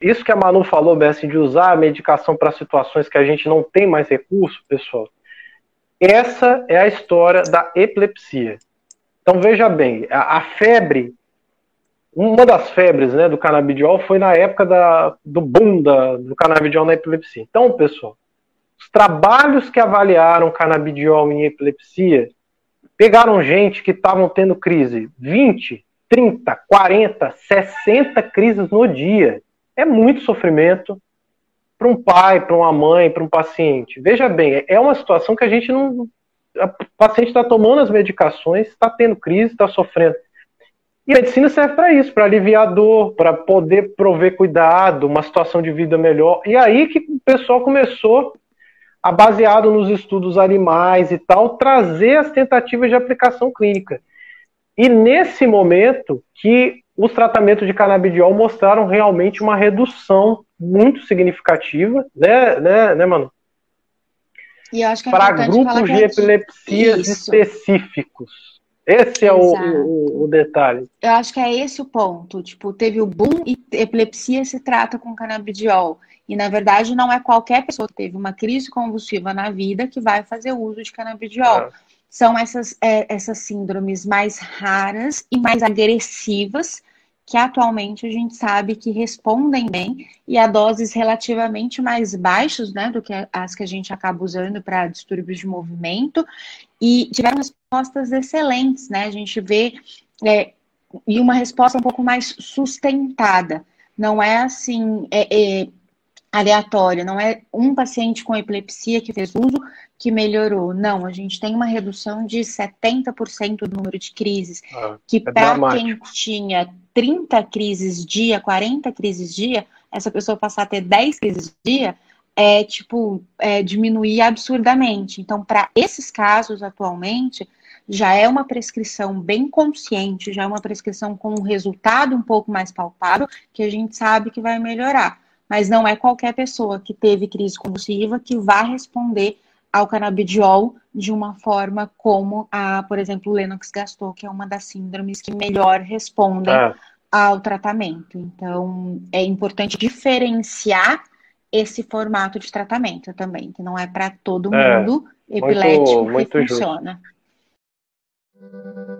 isso que a Manu falou, Bessie, de usar a medicação para situações que a gente não tem mais recurso, pessoal, essa é a história da epilepsia. Então veja bem, a, a febre, uma das febres né, do canabidiol foi na época da, do boom da, do canabidiol na epilepsia. Então, pessoal, os trabalhos que avaliaram canabidiol em epilepsia pegaram gente que estavam tendo crise 20, 30, 40, 60 crises no dia. É muito sofrimento para um pai, para uma mãe, para um paciente. Veja bem, é uma situação que a gente não. O paciente está tomando as medicações, está tendo crise, está sofrendo. E a medicina serve para isso, para aliviar a dor, para poder prover cuidado, uma situação de vida melhor. E aí que o pessoal começou a, baseado nos estudos animais e tal, trazer as tentativas de aplicação clínica. E nesse momento que os tratamentos de canabidiol mostraram realmente uma redução muito significativa, né, né, né mano? E eu acho que é para grupos de epilepsias isso. específicos. Esse é o, o, o, detalhe. Eu acho que é esse o ponto. Tipo, teve o boom e epilepsia se trata com canabidiol. E, na verdade, não é qualquer pessoa que teve uma crise convulsiva na vida que vai fazer uso de canabidiol. É. São essas, é, essas síndromes mais raras e mais agressivas que atualmente a gente sabe que respondem bem e a doses relativamente mais baixos, né, do que as que a gente acaba usando para distúrbios de movimento e tiveram respostas excelentes, né? A gente vê é, e uma resposta um pouco mais sustentada. Não é assim é, é, aleatório, não é um paciente com epilepsia que fez uso que melhorou. Não, a gente tem uma redução de 70% do número de crises, ah, que é para quem tinha 30 crises dia, 40 crises dia, essa pessoa passar a ter 10 crises dia, é tipo, é, diminuir absurdamente. Então, para esses casos atualmente, já é uma prescrição bem consciente, já é uma prescrição com um resultado um pouco mais palpável, que a gente sabe que vai melhorar. Mas não é qualquer pessoa que teve crise convulsiva que vai responder ao canabidiol de uma forma como a, por exemplo, o Lennox gastou, que é uma das síndromes que melhor respondem é. ao tratamento. Então, é importante diferenciar esse formato de tratamento também, que não é para todo é, mundo epilético muito, muito que funciona. Justo.